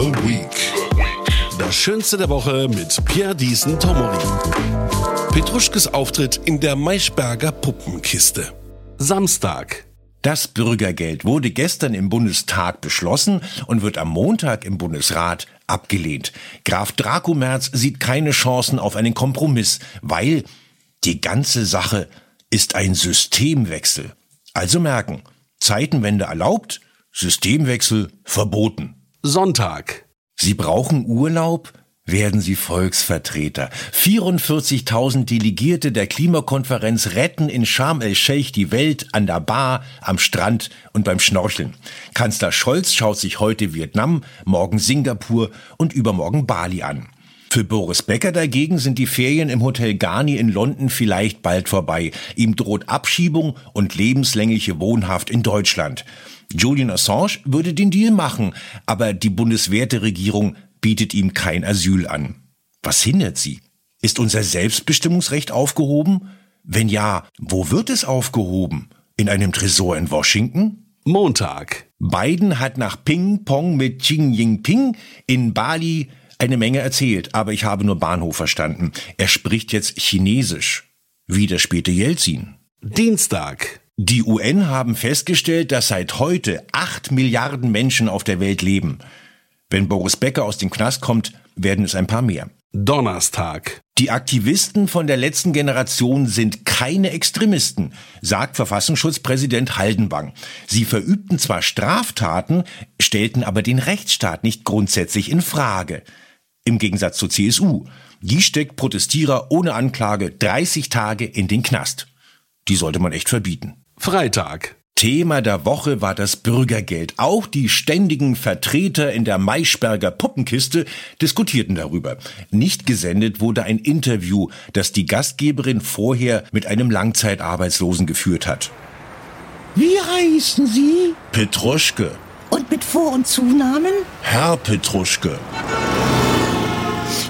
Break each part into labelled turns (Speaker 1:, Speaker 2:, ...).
Speaker 1: The Week. Das Schönste der Woche mit Pierre Diesen Tomori. Petruschkes Auftritt in der Maischberger Puppenkiste. Samstag.
Speaker 2: Das Bürgergeld wurde gestern im Bundestag beschlossen und wird am Montag im Bundesrat abgelehnt. Graf Dracomerz sieht keine Chancen auf einen Kompromiss, weil die ganze Sache ist ein Systemwechsel. Also merken, Zeitenwende erlaubt, Systemwechsel verboten.
Speaker 1: Sonntag.
Speaker 2: Sie brauchen Urlaub? Werden Sie Volksvertreter. 44.000 Delegierte der Klimakonferenz retten in Sharm el-Sheikh die Welt an der Bar, am Strand und beim Schnorcheln. Kanzler Scholz schaut sich heute Vietnam, morgen Singapur und übermorgen Bali an. Für Boris Becker dagegen sind die Ferien im Hotel Garni in London vielleicht bald vorbei. Ihm droht Abschiebung und lebenslängliche Wohnhaft in Deutschland. Julian Assange würde den Deal machen, aber die Bundeswerteregierung bietet ihm kein Asyl an. Was hindert sie? Ist unser Selbstbestimmungsrecht aufgehoben? Wenn ja, wo wird es aufgehoben? In einem Tresor in Washington?
Speaker 1: Montag.
Speaker 2: Biden hat nach Ping-Pong mit Xi Jinping in Bali eine Menge erzählt, aber ich habe nur Bahnhof verstanden. Er spricht jetzt Chinesisch. Wie der späte Jelzin.
Speaker 1: Dienstag.
Speaker 2: Die UN haben festgestellt, dass seit heute acht Milliarden Menschen auf der Welt leben. Wenn Boris Becker aus dem Knast kommt, werden es ein paar mehr.
Speaker 1: Donnerstag.
Speaker 2: Die Aktivisten von der letzten Generation sind keine Extremisten, sagt Verfassungsschutzpräsident Haldenwang. Sie verübten zwar Straftaten, stellten aber den Rechtsstaat nicht grundsätzlich in Frage. Im Gegensatz zur CSU. Die steckt Protestierer ohne Anklage 30 Tage in den Knast. Die sollte man echt verbieten.
Speaker 1: Freitag.
Speaker 2: Thema der Woche war das Bürgergeld. Auch die ständigen Vertreter in der Maischberger Puppenkiste diskutierten darüber. Nicht gesendet wurde ein Interview, das die Gastgeberin vorher mit einem Langzeitarbeitslosen geführt hat.
Speaker 3: Wie heißen Sie?
Speaker 2: Petruschke.
Speaker 3: Und mit Vor- und Zunamen?
Speaker 2: Herr Petruschke.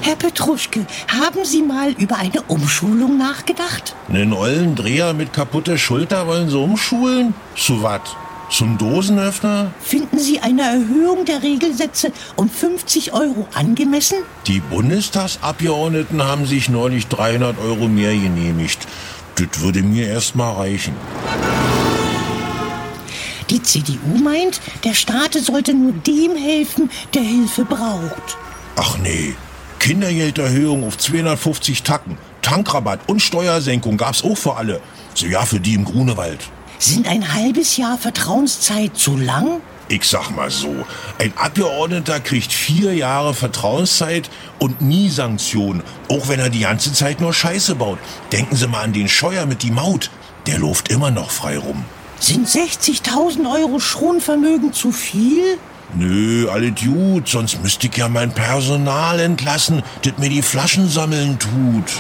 Speaker 3: Herr Petruschke, haben Sie mal über eine Umschulung nachgedacht?
Speaker 2: Nen ollen Dreher mit kaputter Schulter wollen Sie umschulen? Zu wat? Zum Dosenöffner?
Speaker 3: Finden Sie eine Erhöhung der Regelsätze um 50 Euro angemessen?
Speaker 2: Die Bundestagsabgeordneten haben sich neulich 300 Euro mehr genehmigt. Das würde mir erst mal reichen.
Speaker 3: Die CDU meint, der Staat sollte nur dem helfen, der Hilfe braucht.
Speaker 2: Ach nee. Kindergelderhöhung auf 250 Tacken. Tankrabatt und Steuersenkung gab's auch für alle. So ja, für die im Grunewald.
Speaker 3: Sind ein halbes Jahr Vertrauenszeit zu lang?
Speaker 2: Ich sag mal so, ein Abgeordneter kriegt vier Jahre Vertrauenszeit und nie Sanktionen, auch wenn er die ganze Zeit nur Scheiße baut. Denken Sie mal an den Scheuer mit die Maut. Der läuft immer noch frei rum.
Speaker 3: Sind 60.000 Euro Schonvermögen zu viel?
Speaker 2: Nö, alle gut, sonst müsste ich ja mein Personal entlassen, das mir die Flaschen sammeln tut.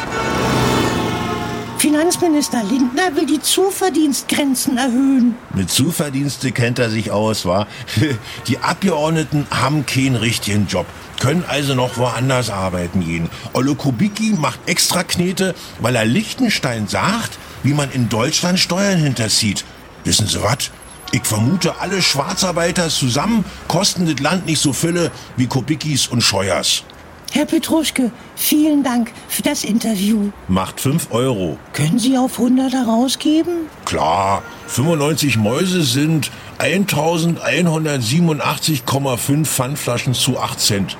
Speaker 3: Finanzminister Lindner will die Zuverdienstgrenzen erhöhen.
Speaker 2: Mit Zuverdienste kennt er sich aus, wa? Die Abgeordneten haben keinen richtigen Job, können also noch woanders arbeiten gehen. Olle Kubicki macht extra Knete, weil er Liechtenstein sagt, wie man in Deutschland Steuern hinterzieht. Wissen Sie was? Ich vermute, alle Schwarzarbeiter zusammen kosten das Land nicht so viele wie Kubickis und Scheuers.
Speaker 3: Herr Petruschke, vielen Dank für das Interview.
Speaker 2: Macht 5 Euro.
Speaker 3: Können Sie auf 100 herausgeben?
Speaker 2: Klar, 95 Mäuse sind 1187,5 Pfandflaschen zu 8 Cent.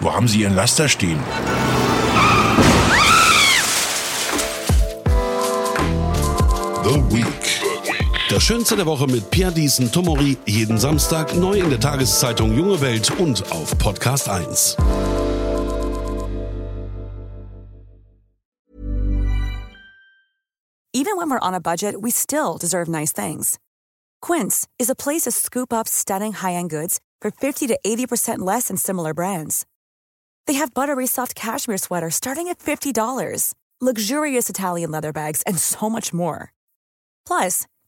Speaker 2: Wo haben Sie Ihren Laster stehen?
Speaker 1: The Week. Das Schönste der Woche mit Pierre Diesen Tomori. Jeden Samstag neu in der Tageszeitung Junge Welt und auf Podcast 1.
Speaker 4: Even when we're on a budget, we still deserve nice things. Quince is a place to scoop up stunning high end goods for 50 to 80% less than similar brands. They have buttery soft cashmere sweaters starting at $50, luxurious Italian leather bags, and so much more. Plus,